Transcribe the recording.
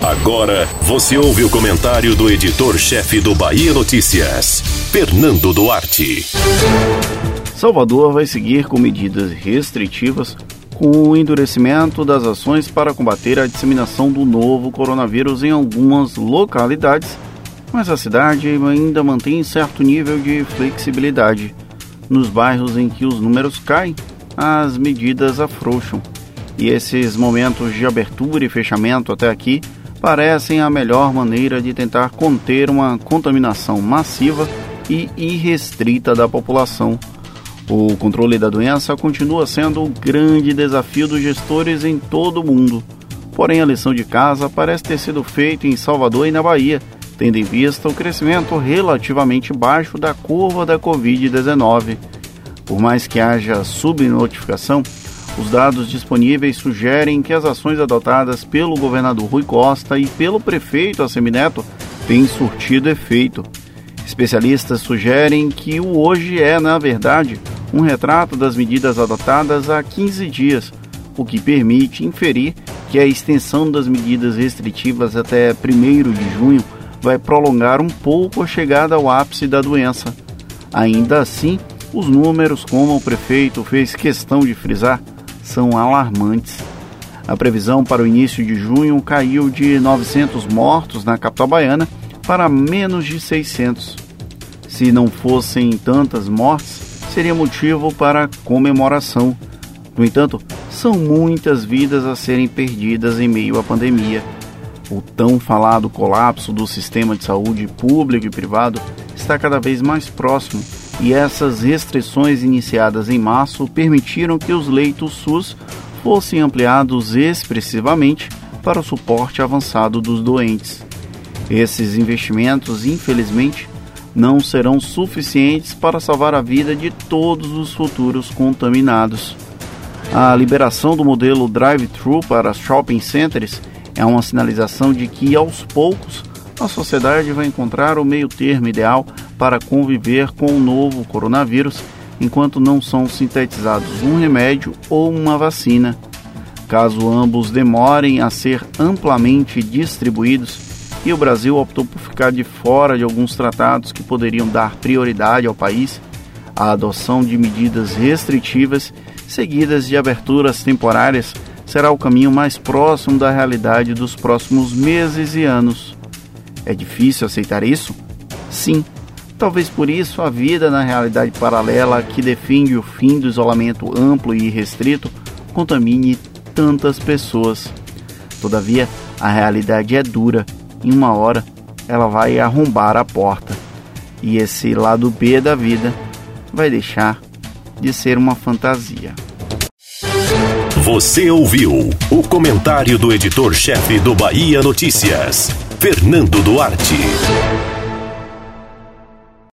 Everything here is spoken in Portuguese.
Agora você ouve o comentário do editor-chefe do Bahia Notícias, Fernando Duarte. Salvador vai seguir com medidas restritivas com o endurecimento das ações para combater a disseminação do novo coronavírus em algumas localidades, mas a cidade ainda mantém certo nível de flexibilidade. Nos bairros em que os números caem, as medidas afrouxam. E esses momentos de abertura e fechamento até aqui parecem a melhor maneira de tentar conter uma contaminação massiva e irrestrita da população o controle da doença continua sendo o grande desafio dos gestores em todo o mundo. Porém, a lição de casa parece ter sido feita em Salvador e na Bahia, tendo em vista o crescimento relativamente baixo da curva da Covid-19. Por mais que haja subnotificação, os dados disponíveis sugerem que as ações adotadas pelo governador Rui Costa e pelo prefeito Assemineto têm surtido efeito. Especialistas sugerem que o hoje é, na verdade, um retrato das medidas adotadas há 15 dias, o que permite inferir que a extensão das medidas restritivas até 1 de junho vai prolongar um pouco a chegada ao ápice da doença. Ainda assim, os números, como o prefeito fez questão de frisar, são alarmantes. A previsão para o início de junho caiu de 900 mortos na capital baiana para menos de 600. Se não fossem tantas mortes, seria motivo para comemoração. No entanto, são muitas vidas a serem perdidas em meio à pandemia. O tão falado colapso do sistema de saúde público e privado está cada vez mais próximo e essas restrições iniciadas em março permitiram que os leitos SUS fossem ampliados expressivamente para o suporte avançado dos doentes. Esses investimentos, infelizmente, não serão suficientes para salvar a vida de todos os futuros contaminados. A liberação do modelo drive-thru para shopping centers é uma sinalização de que, aos poucos, a sociedade vai encontrar o meio-termo ideal para conviver com o novo coronavírus enquanto não são sintetizados um remédio ou uma vacina. Caso ambos demorem a ser amplamente distribuídos, e o Brasil optou por ficar de fora de alguns tratados que poderiam dar prioridade ao país, a adoção de medidas restritivas seguidas de aberturas temporárias será o caminho mais próximo da realidade dos próximos meses e anos. É difícil aceitar isso? Sim. Talvez por isso a vida na realidade paralela que defende o fim do isolamento amplo e restrito contamine tantas pessoas. Todavia, a realidade é dura em uma hora ela vai arrombar a porta. E esse lado B da vida vai deixar de ser uma fantasia. Você ouviu o comentário do editor-chefe do Bahia Notícias, Fernando Duarte.